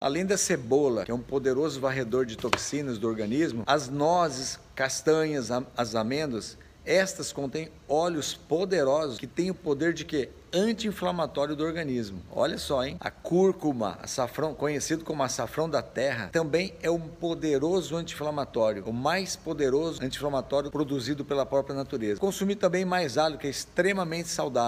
Além da cebola, que é um poderoso varredor de toxinas do organismo, as nozes, castanhas, as amêndoas, estas contêm óleos poderosos que têm o poder de quê? anti-inflamatório do organismo. Olha só, hein? A cúrcuma, açafrão, conhecido como açafrão da terra, também é um poderoso anti-inflamatório, o mais poderoso anti-inflamatório produzido pela própria natureza. Consumir também mais alho, que é extremamente saudável.